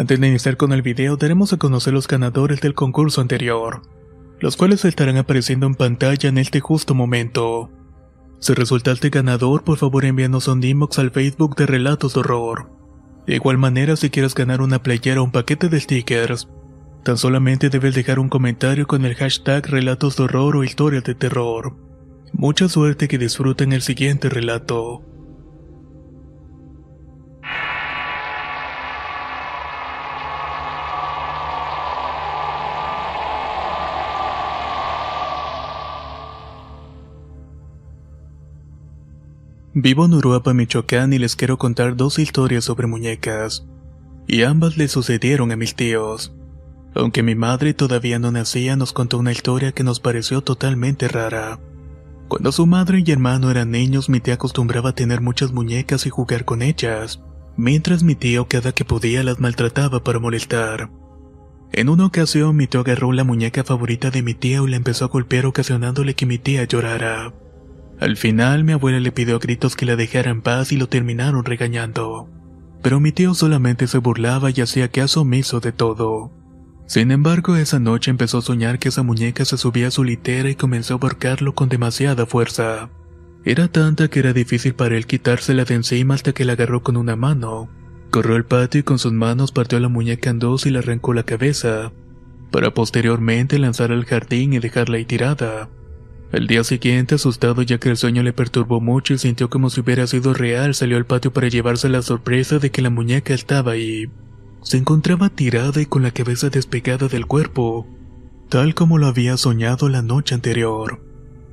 Antes de iniciar con el video, daremos a conocer los ganadores del concurso anterior, los cuales estarán apareciendo en pantalla en este justo momento. Si resultaste ganador, por favor envíanos un inbox al Facebook de Relatos de Horror. De igual manera, si quieres ganar una playera o un paquete de stickers, tan solamente debes dejar un comentario con el hashtag Relatos de Horror o Historias de Terror. Mucha suerte que disfruten el siguiente relato. Vivo en Uruapa, Michoacán y les quiero contar dos historias sobre muñecas. Y ambas le sucedieron a mis tíos. Aunque mi madre todavía no nacía, nos contó una historia que nos pareció totalmente rara. Cuando su madre y hermano eran niños, mi tía acostumbraba a tener muchas muñecas y jugar con ellas, mientras mi tío cada que podía las maltrataba para molestar. En una ocasión mi tío agarró la muñeca favorita de mi tía y la empezó a golpear ocasionándole que mi tía llorara. Al final mi abuela le pidió a gritos que la dejara en paz y lo terminaron regañando. Pero mi tío solamente se burlaba y hacía caso omiso de todo. Sin embargo, esa noche empezó a soñar que esa muñeca se subía a su litera y comenzó a abarcarlo con demasiada fuerza. Era tanta que era difícil para él quitársela de encima hasta que la agarró con una mano. Corrió al patio y con sus manos partió la muñeca en dos y le arrancó la cabeza, para posteriormente lanzarla al jardín y dejarla ahí tirada. El día siguiente, asustado ya que el sueño le perturbó mucho y sintió como si hubiera sido real, salió al patio para llevarse la sorpresa de que la muñeca estaba ahí. Se encontraba tirada y con la cabeza despegada del cuerpo, tal como lo había soñado la noche anterior.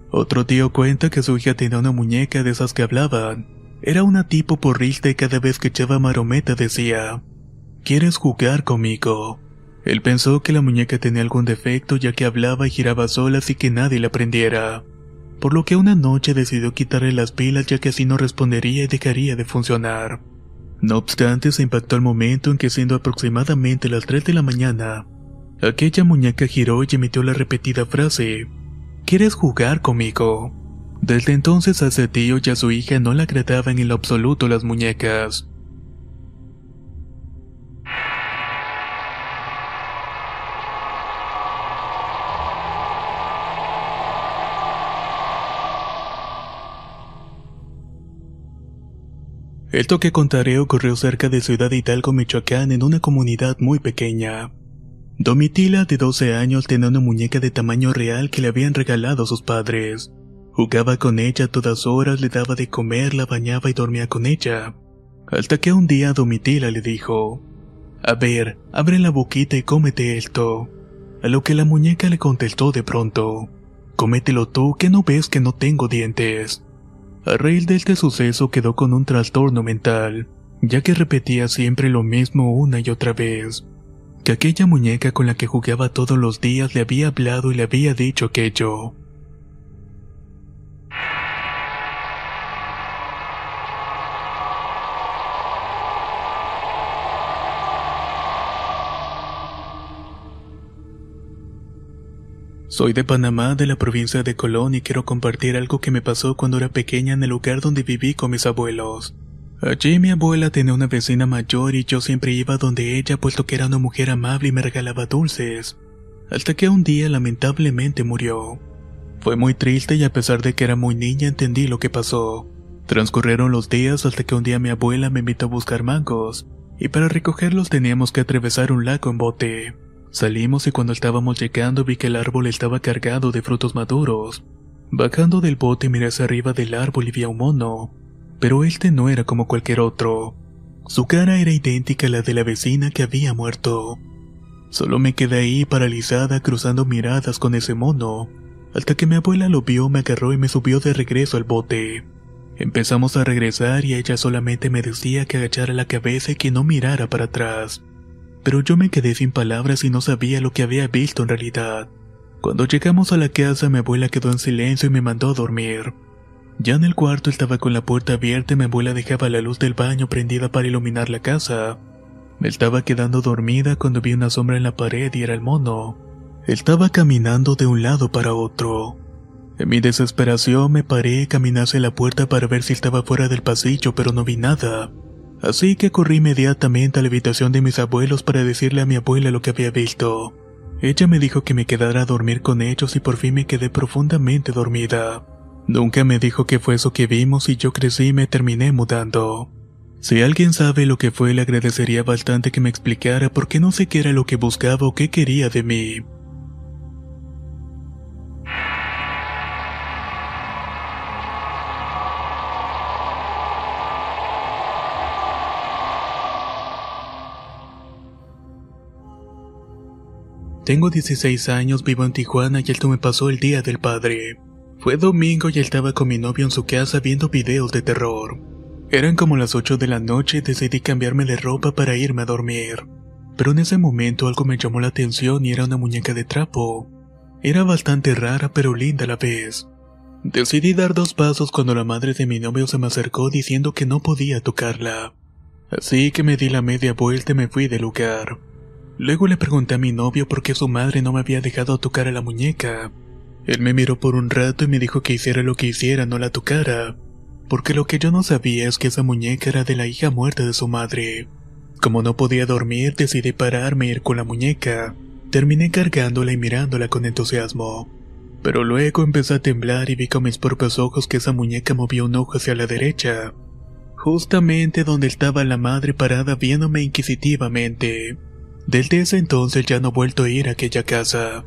Otro tío cuenta que su hija tenía una muñeca de esas que hablaban. Era una tipo porrista y cada vez que echaba marometa decía, ¿Quieres jugar conmigo? Él pensó que la muñeca tenía algún defecto ya que hablaba y giraba sola así que nadie la prendiera. Por lo que una noche decidió quitarle las pilas ya que así no respondería y dejaría de funcionar. No obstante, se impactó al momento en que siendo aproximadamente las 3 de la mañana, aquella muñeca giró y emitió la repetida frase, ¿Quieres jugar conmigo? Desde entonces a ese tío y a su hija no le agradaban en lo absoluto las muñecas. Esto que contaré ocurrió cerca de Ciudad Hidalgo, Michoacán, en una comunidad muy pequeña. Domitila, de 12 años, tenía una muñeca de tamaño real que le habían regalado sus padres. Jugaba con ella todas horas, le daba de comer, la bañaba y dormía con ella. Hasta que un día Domitila le dijo, A ver, abre la boquita y cómete esto. A lo que la muñeca le contestó de pronto, Cómetelo tú, que no ves que no tengo dientes. A raíz de este suceso quedó con un trastorno mental, ya que repetía siempre lo mismo una y otra vez. Que aquella muñeca con la que jugaba todos los días le había hablado y le había dicho aquello. Soy de Panamá, de la provincia de Colón, y quiero compartir algo que me pasó cuando era pequeña en el lugar donde viví con mis abuelos. Allí mi abuela tenía una vecina mayor y yo siempre iba donde ella puesto que era una mujer amable y me regalaba dulces. Hasta que un día lamentablemente murió. Fue muy triste y a pesar de que era muy niña entendí lo que pasó. Transcurrieron los días hasta que un día mi abuela me invitó a buscar mangos, y para recogerlos teníamos que atravesar un lago en bote. Salimos y cuando estábamos llegando vi que el árbol estaba cargado de frutos maduros. Bajando del bote miré hacia arriba del árbol y vi a un mono, pero este no era como cualquier otro. Su cara era idéntica a la de la vecina que había muerto. Solo me quedé ahí paralizada cruzando miradas con ese mono, hasta que mi abuela lo vio, me agarró y me subió de regreso al bote. Empezamos a regresar y ella solamente me decía que agachara la cabeza y que no mirara para atrás. Pero yo me quedé sin palabras y no sabía lo que había visto en realidad. Cuando llegamos a la casa mi abuela quedó en silencio y me mandó a dormir. Ya en el cuarto estaba con la puerta abierta y mi abuela dejaba la luz del baño prendida para iluminar la casa. Me estaba quedando dormida cuando vi una sombra en la pared y era el mono. Estaba caminando de un lado para otro. En mi desesperación me paré y caminé hacia la puerta para ver si estaba fuera del pasillo, pero no vi nada. Así que corrí inmediatamente a la habitación de mis abuelos para decirle a mi abuela lo que había visto. Ella me dijo que me quedara a dormir con ellos y por fin me quedé profundamente dormida. Nunca me dijo qué fue eso que vimos y yo crecí y me terminé mudando. Si alguien sabe lo que fue, le agradecería bastante que me explicara porque no sé qué era lo que buscaba o qué quería de mí. Tengo 16 años, vivo en Tijuana y esto me pasó el día del padre. Fue domingo y estaba con mi novio en su casa viendo videos de terror. Eran como las 8 de la noche y decidí cambiarme de ropa para irme a dormir. Pero en ese momento algo me llamó la atención y era una muñeca de trapo. Era bastante rara pero linda a la vez. Decidí dar dos pasos cuando la madre de mi novio se me acercó diciendo que no podía tocarla. Así que me di la media vuelta y me fui del lugar. Luego le pregunté a mi novio por qué su madre no me había dejado tocar a la muñeca. Él me miró por un rato y me dijo que hiciera lo que hiciera, no la tocara, porque lo que yo no sabía es que esa muñeca era de la hija muerta de su madre. Como no podía dormir, decidí pararme e ir con la muñeca. Terminé cargándola y mirándola con entusiasmo. Pero luego empecé a temblar y vi con mis propios ojos que esa muñeca movía un ojo hacia la derecha, justamente donde estaba la madre parada viéndome inquisitivamente. Desde ese entonces ya no he vuelto a ir a aquella casa,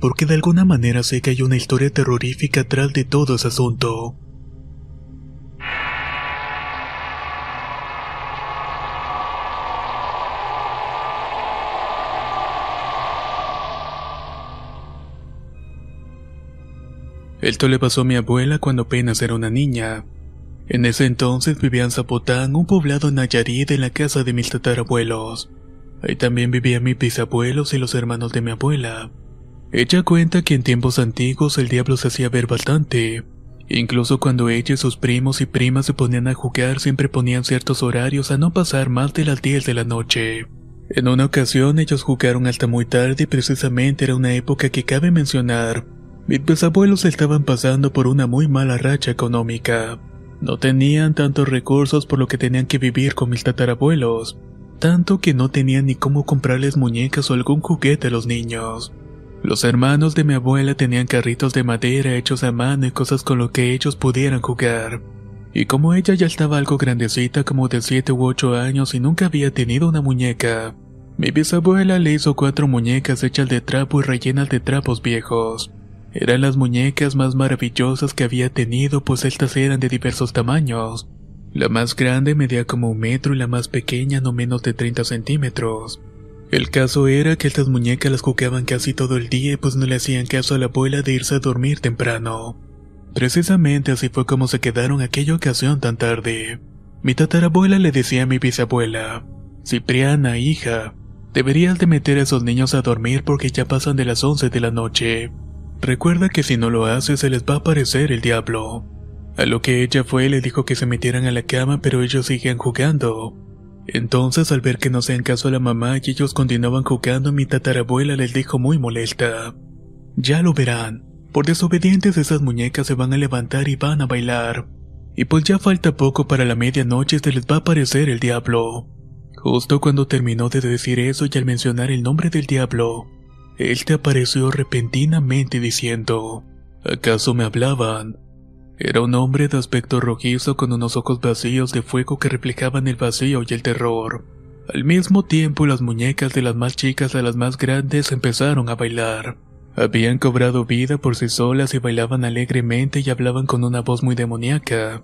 porque de alguna manera sé que hay una historia terrorífica atrás de todo ese asunto. Esto le pasó a mi abuela cuando apenas era una niña. En ese entonces vivía en Zapotán, un poblado en Nayarit, en la casa de mis tatarabuelos. Ahí también vivían mis bisabuelos y los hermanos de mi abuela. Ella cuenta que en tiempos antiguos el diablo se hacía ver bastante. Incluso cuando ella y sus primos y primas se ponían a jugar siempre ponían ciertos horarios a no pasar más de las 10 de la noche. En una ocasión ellos jugaron hasta muy tarde y precisamente era una época que cabe mencionar. Mis bisabuelos estaban pasando por una muy mala racha económica. No tenían tantos recursos por lo que tenían que vivir con mis tatarabuelos, tanto que no tenían ni cómo comprarles muñecas o algún juguete a los niños. Los hermanos de mi abuela tenían carritos de madera hechos a mano y cosas con lo que ellos pudieran jugar. Y como ella ya estaba algo grandecita como de 7 u 8 años y nunca había tenido una muñeca, mi bisabuela le hizo cuatro muñecas hechas de trapo y rellenas de trapos viejos. Eran las muñecas más maravillosas que había tenido pues estas eran de diversos tamaños. La más grande medía como un metro y la más pequeña no menos de 30 centímetros. El caso era que estas muñecas las jugaban casi todo el día pues no le hacían caso a la abuela de irse a dormir temprano. Precisamente así fue como se quedaron aquella ocasión tan tarde. Mi tatarabuela le decía a mi bisabuela, Cipriana, hija, deberías de meter a esos niños a dormir porque ya pasan de las 11 de la noche. Recuerda que si no lo haces se les va a aparecer el diablo. A lo que ella fue le dijo que se metieran a la cama pero ellos siguen jugando. Entonces al ver que no hacían caso a la mamá y ellos continuaban jugando mi tatarabuela les dijo muy molesta. Ya lo verán, por desobedientes esas muñecas se van a levantar y van a bailar. Y pues ya falta poco para la medianoche se les va a aparecer el diablo. Justo cuando terminó de decir eso y al mencionar el nombre del diablo, él te apareció repentinamente diciendo, ¿acaso me hablaban? Era un hombre de aspecto rojizo con unos ojos vacíos de fuego que reflejaban el vacío y el terror. Al mismo tiempo las muñecas de las más chicas a las más grandes empezaron a bailar. Habían cobrado vida por sí solas y bailaban alegremente y hablaban con una voz muy demoníaca,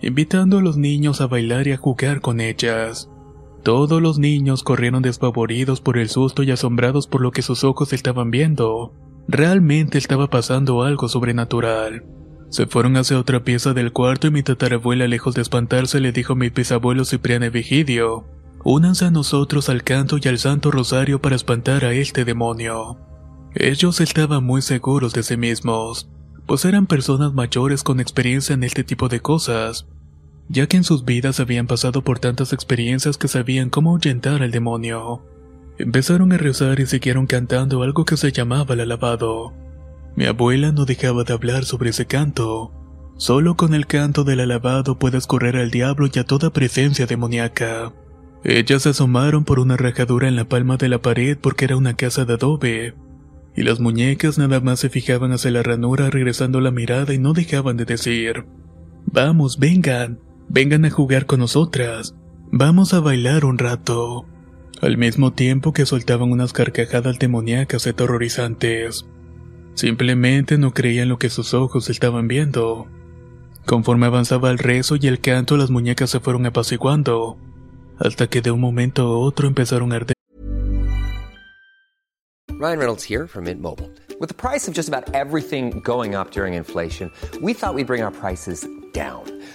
invitando a los niños a bailar y a jugar con ellas. Todos los niños corrieron despavoridos por el susto y asombrados por lo que sus ojos estaban viendo. Realmente estaba pasando algo sobrenatural. Se fueron hacia otra pieza del cuarto y mi tatarabuela, lejos de espantarse, le dijo a mi bisabuelo Cipriano Vigidio: Únanse a nosotros al canto y al santo rosario para espantar a este demonio. Ellos estaban muy seguros de sí mismos, pues eran personas mayores con experiencia en este tipo de cosas, ya que en sus vidas habían pasado por tantas experiencias que sabían cómo ahuyentar al demonio. Empezaron a rezar y siguieron cantando algo que se llamaba el alabado. Mi abuela no dejaba de hablar sobre ese canto. Solo con el canto del alabado puedes correr al diablo y a toda presencia demoníaca. Ellas se asomaron por una rajadura en la palma de la pared porque era una casa de adobe. Y las muñecas nada más se fijaban hacia la ranura regresando la mirada y no dejaban de decir, Vamos, vengan, vengan a jugar con nosotras, vamos a bailar un rato. Al mismo tiempo que soltaban unas carcajadas demoníacas aterrorizantes. Simplemente no creían lo que sus ojos estaban viendo. Conforme avanzaba el rezo y el canto, las muñecas se fueron apaciguando, hasta que de un momento a otro empezaron a arder. Ryan Reynolds here from Mint Mobile. With the price of just about everything going up during inflation, we thought we'd bring our prices down.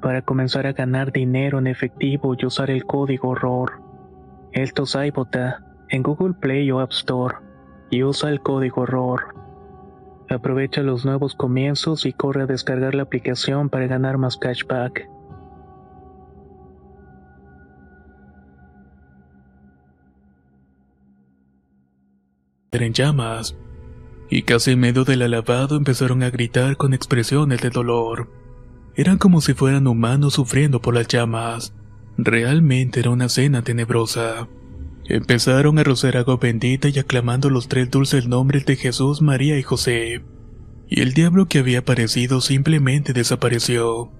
para comenzar a ganar dinero en efectivo y usar el código ROR. Esto es iBota en Google Play o App Store y usa el código ROR. Aprovecha los nuevos comienzos y corre a descargar la aplicación para ganar más cashback. en llamas, y casi en medio del alabado empezaron a gritar con expresiones de dolor. Eran como si fueran humanos sufriendo por las llamas. Realmente era una escena tenebrosa. Empezaron a rociar agua bendita y aclamando los tres dulces nombres de Jesús, María y José. Y el diablo que había aparecido simplemente desapareció.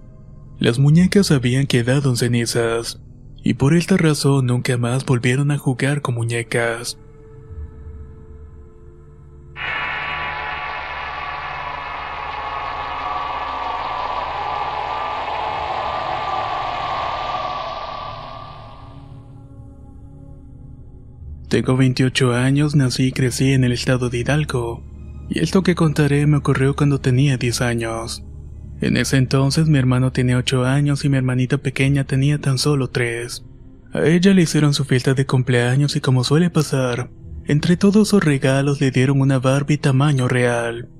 Las muñecas habían quedado en cenizas, y por esta razón nunca más volvieron a jugar con muñecas. Tengo 28 años, nací y crecí en el estado de Hidalgo, y esto que contaré me ocurrió cuando tenía 10 años. En ese entonces mi hermano tenía 8 años y mi hermanita pequeña tenía tan solo 3. A ella le hicieron su fiesta de cumpleaños y como suele pasar, entre todos sus regalos le dieron una Barbie tamaño real.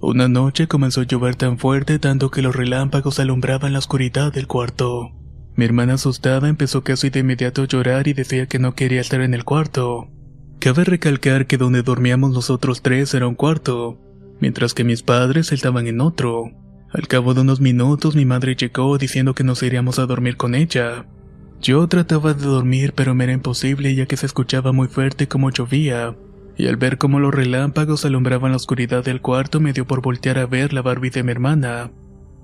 Una noche comenzó a llover tan fuerte tanto que los relámpagos alumbraban la oscuridad del cuarto. Mi hermana asustada empezó casi de inmediato a llorar y decía que no quería estar en el cuarto. Cabe recalcar que donde dormíamos nosotros tres era un cuarto, mientras que mis padres estaban en otro. Al cabo de unos minutos mi madre llegó diciendo que nos iríamos a dormir con ella. Yo trataba de dormir pero me era imposible ya que se escuchaba muy fuerte como llovía, y al ver cómo los relámpagos alumbraban la oscuridad del cuarto me dio por voltear a ver la Barbie de mi hermana.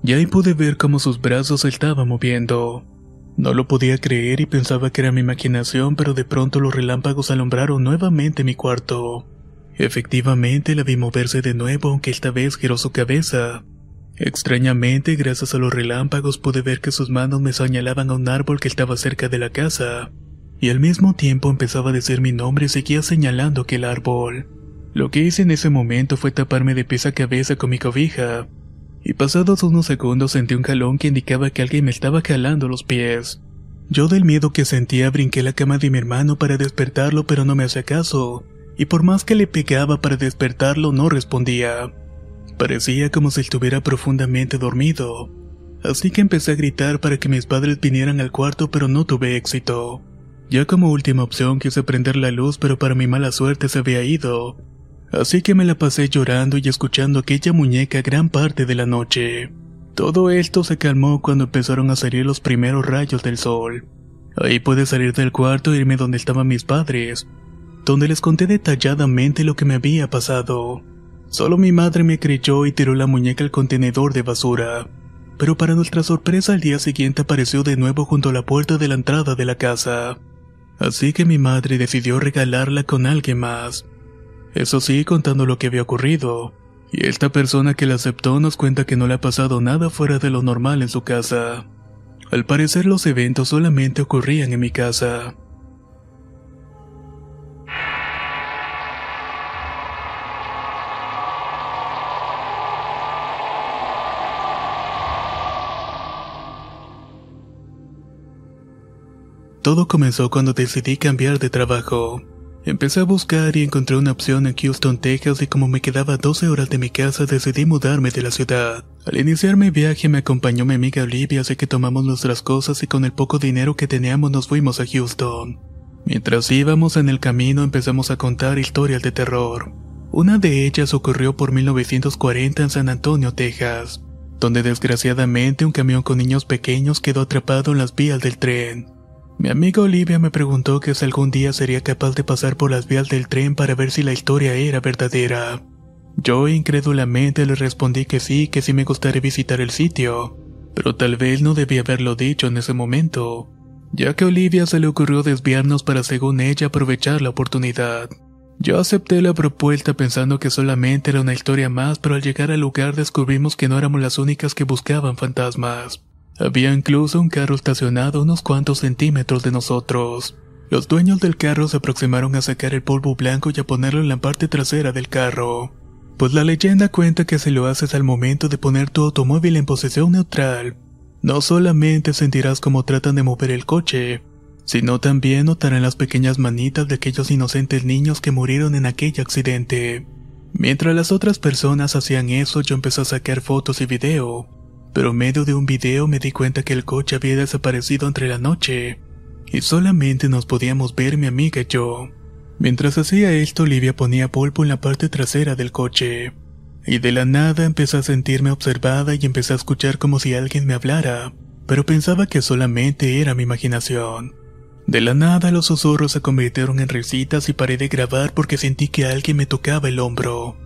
Y ahí pude ver cómo sus brazos se estaban moviendo. No lo podía creer y pensaba que era mi imaginación, pero de pronto los relámpagos alumbraron nuevamente mi cuarto. Efectivamente la vi moverse de nuevo, aunque esta vez giró su cabeza. Extrañamente, gracias a los relámpagos pude ver que sus manos me señalaban a un árbol que estaba cerca de la casa, y al mismo tiempo empezaba a decir mi nombre y seguía señalando aquel árbol. Lo que hice en ese momento fue taparme de pies a cabeza con mi cobija, y pasados unos segundos sentí un jalón que indicaba que alguien me estaba jalando los pies. Yo del miedo que sentía brinqué la cama de mi hermano para despertarlo pero no me hacía caso, y por más que le pegaba para despertarlo no respondía. Parecía como si estuviera profundamente dormido. Así que empecé a gritar para que mis padres vinieran al cuarto pero no tuve éxito. Ya como última opción quise prender la luz pero para mi mala suerte se había ido. Así que me la pasé llorando y escuchando aquella muñeca gran parte de la noche. Todo esto se calmó cuando empezaron a salir los primeros rayos del sol. Ahí pude salir del cuarto e irme donde estaban mis padres, donde les conté detalladamente lo que me había pasado. Solo mi madre me creyó y tiró la muñeca al contenedor de basura. Pero para nuestra sorpresa al día siguiente apareció de nuevo junto a la puerta de la entrada de la casa. Así que mi madre decidió regalarla con alguien más. Eso sí, contando lo que había ocurrido. Y esta persona que la aceptó nos cuenta que no le ha pasado nada fuera de lo normal en su casa. Al parecer los eventos solamente ocurrían en mi casa. Todo comenzó cuando decidí cambiar de trabajo. Empecé a buscar y encontré una opción en Houston, Texas y como me quedaba 12 horas de mi casa decidí mudarme de la ciudad. Al iniciar mi viaje me acompañó mi amiga Olivia así que tomamos nuestras cosas y con el poco dinero que teníamos nos fuimos a Houston. Mientras íbamos en el camino empezamos a contar historias de terror. Una de ellas ocurrió por 1940 en San Antonio, Texas, donde desgraciadamente un camión con niños pequeños quedó atrapado en las vías del tren. Mi amiga Olivia me preguntó que si algún día sería capaz de pasar por las vías del tren para ver si la historia era verdadera. Yo incrédulamente le respondí que sí, que sí me gustaría visitar el sitio, pero tal vez no debía haberlo dicho en ese momento, ya que a Olivia se le ocurrió desviarnos para según ella aprovechar la oportunidad. Yo acepté la propuesta pensando que solamente era una historia más, pero al llegar al lugar descubrimos que no éramos las únicas que buscaban fantasmas. Había incluso un carro estacionado unos cuantos centímetros de nosotros. Los dueños del carro se aproximaron a sacar el polvo blanco y a ponerlo en la parte trasera del carro. Pues la leyenda cuenta que si lo haces al momento de poner tu automóvil en posición neutral, no solamente sentirás cómo tratan de mover el coche, sino también notarán las pequeñas manitas de aquellos inocentes niños que murieron en aquel accidente. Mientras las otras personas hacían eso, yo empecé a sacar fotos y video, pero en medio de un video me di cuenta que el coche había desaparecido entre la noche, y solamente nos podíamos ver mi amiga y yo. Mientras hacía esto, Olivia ponía polvo en la parte trasera del coche, y de la nada empecé a sentirme observada y empecé a escuchar como si alguien me hablara, pero pensaba que solamente era mi imaginación. De la nada los susurros se convirtieron en risitas y paré de grabar porque sentí que alguien me tocaba el hombro.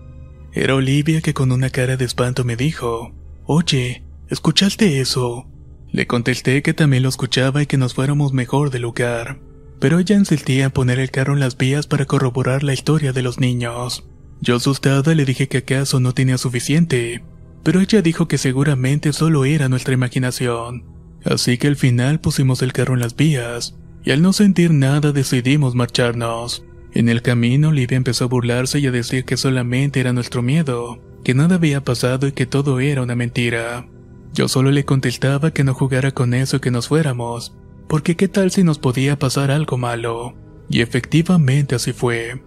Era Olivia que con una cara de espanto me dijo, Oye, ¿Escuchaste eso? Le contesté que también lo escuchaba y que nos fuéramos mejor del lugar. Pero ella insistía en poner el carro en las vías para corroborar la historia de los niños. Yo asustada le dije que acaso no tenía suficiente, pero ella dijo que seguramente solo era nuestra imaginación. Así que al final pusimos el carro en las vías, y al no sentir nada decidimos marcharnos. En el camino Olivia empezó a burlarse y a decir que solamente era nuestro miedo, que nada había pasado y que todo era una mentira. Yo solo le contestaba que no jugara con eso y que nos fuéramos, porque qué tal si nos podía pasar algo malo. Y efectivamente así fue.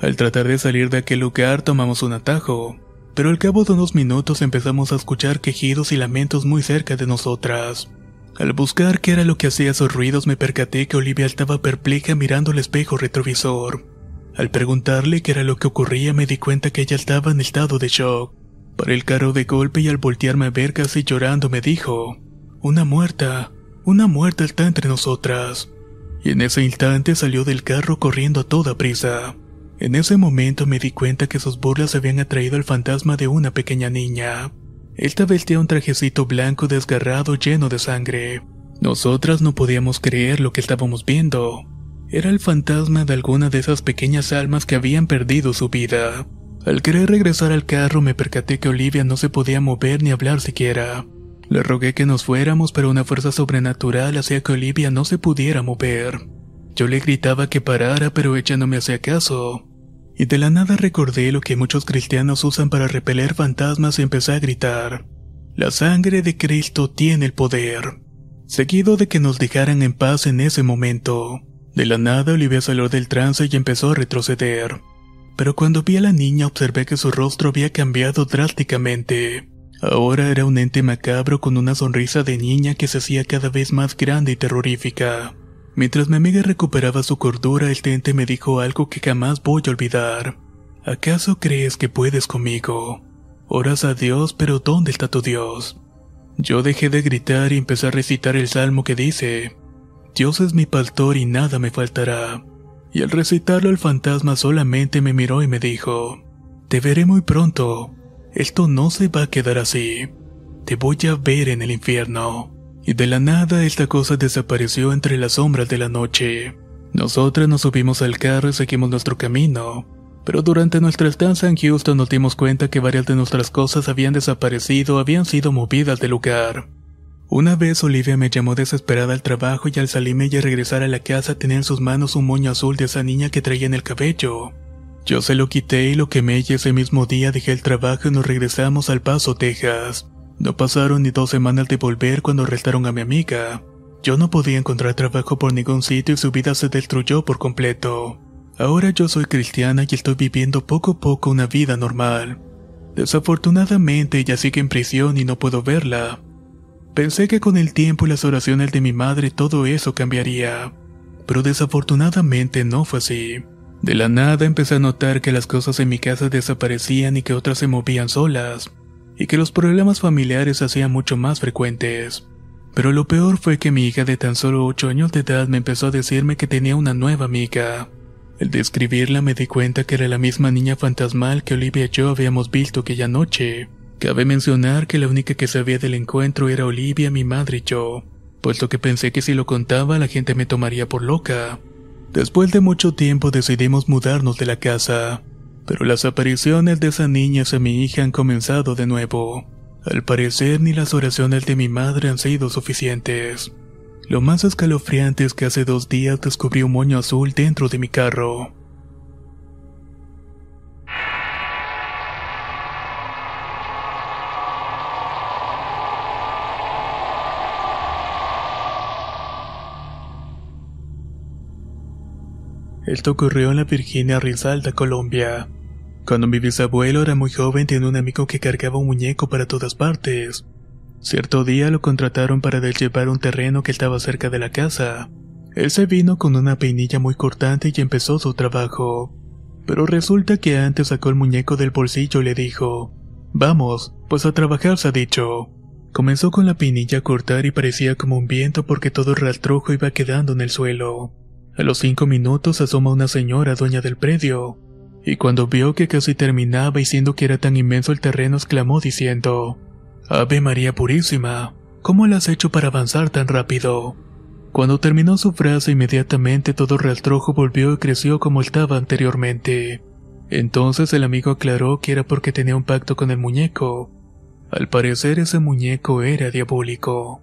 Al tratar de salir de aquel lugar tomamos un atajo, pero al cabo de unos minutos empezamos a escuchar quejidos y lamentos muy cerca de nosotras. Al buscar qué era lo que hacía esos ruidos me percaté que Olivia estaba perpleja mirando el espejo retrovisor. Al preguntarle qué era lo que ocurría me di cuenta que ella estaba en estado de shock. Para el carro de golpe y al voltearme a ver casi llorando me dijo, Una muerta, una muerta está entre nosotras. Y en ese instante salió del carro corriendo a toda prisa. En ese momento me di cuenta que sus burlas habían atraído al fantasma de una pequeña niña. Esta vestía un trajecito blanco desgarrado lleno de sangre. Nosotras no podíamos creer lo que estábamos viendo. Era el fantasma de alguna de esas pequeñas almas que habían perdido su vida. Al querer regresar al carro me percaté que Olivia no se podía mover ni hablar siquiera. Le rogué que nos fuéramos, pero una fuerza sobrenatural hacía que Olivia no se pudiera mover. Yo le gritaba que parara, pero ella no me hacía caso. Y de la nada recordé lo que muchos cristianos usan para repeler fantasmas y empecé a gritar. La sangre de Cristo tiene el poder. Seguido de que nos dejaran en paz en ese momento. De la nada Olivia salió del trance y empezó a retroceder pero cuando vi a la niña observé que su rostro había cambiado drásticamente. Ahora era un ente macabro con una sonrisa de niña que se hacía cada vez más grande y terrorífica. Mientras mi amiga recuperaba su cordura, el ente me dijo algo que jamás voy a olvidar. ¿Acaso crees que puedes conmigo? Oras a Dios, pero ¿dónde está tu Dios? Yo dejé de gritar y empecé a recitar el salmo que dice, Dios es mi pastor y nada me faltará y al recitarlo el fantasma solamente me miró y me dijo, Te veré muy pronto, esto no se va a quedar así, te voy a ver en el infierno. Y de la nada esta cosa desapareció entre las sombras de la noche. Nosotras nos subimos al carro y seguimos nuestro camino, pero durante nuestra estancia en Houston nos dimos cuenta que varias de nuestras cosas habían desaparecido habían sido movidas del lugar. Una vez Olivia me llamó desesperada al trabajo y al salirme y regresar a la casa tenía en sus manos un moño azul de esa niña que traía en el cabello. Yo se lo quité y lo quemé y ese mismo día dejé el trabajo y nos regresamos al Paso, Texas. No pasaron ni dos semanas de volver cuando arrestaron a mi amiga. Yo no podía encontrar trabajo por ningún sitio y su vida se destruyó por completo. Ahora yo soy cristiana y estoy viviendo poco a poco una vida normal. Desafortunadamente ella sigue en prisión y no puedo verla. Pensé que con el tiempo y las oraciones de mi madre todo eso cambiaría, pero desafortunadamente no fue así. De la nada empecé a notar que las cosas en mi casa desaparecían y que otras se movían solas, y que los problemas familiares se hacían mucho más frecuentes. Pero lo peor fue que mi hija de tan solo 8 años de edad me empezó a decirme que tenía una nueva amiga. Al describirla me di cuenta que era la misma niña fantasmal que Olivia y yo habíamos visto aquella noche. Cabe mencionar que la única que sabía del encuentro era Olivia, mi madre y yo, puesto que pensé que si lo contaba la gente me tomaría por loca. Después de mucho tiempo decidimos mudarnos de la casa, pero las apariciones de esa niña y mi hija han comenzado de nuevo. Al parecer ni las oraciones de mi madre han sido suficientes. Lo más escalofriante es que hace dos días descubrí un moño azul dentro de mi carro. Esto ocurrió en la Virginia Rizalda, Colombia. Cuando mi bisabuelo era muy joven tenía un amigo que cargaba un muñeco para todas partes. Cierto día lo contrataron para llevar un terreno que estaba cerca de la casa. Él se vino con una peinilla muy cortante y empezó su trabajo. Pero resulta que antes sacó el muñeco del bolsillo y le dijo, Vamos, pues a trabajar se ha dicho. Comenzó con la peinilla a cortar y parecía como un viento porque todo el rastrojo iba quedando en el suelo. A los cinco minutos asoma una señora dueña del predio, y cuando vio que casi terminaba y siendo que era tan inmenso el terreno exclamó diciendo, Ave María Purísima, ¿cómo lo has hecho para avanzar tan rápido? Cuando terminó su frase inmediatamente todo el rastrojo volvió y creció como estaba anteriormente. Entonces el amigo aclaró que era porque tenía un pacto con el muñeco. Al parecer ese muñeco era diabólico.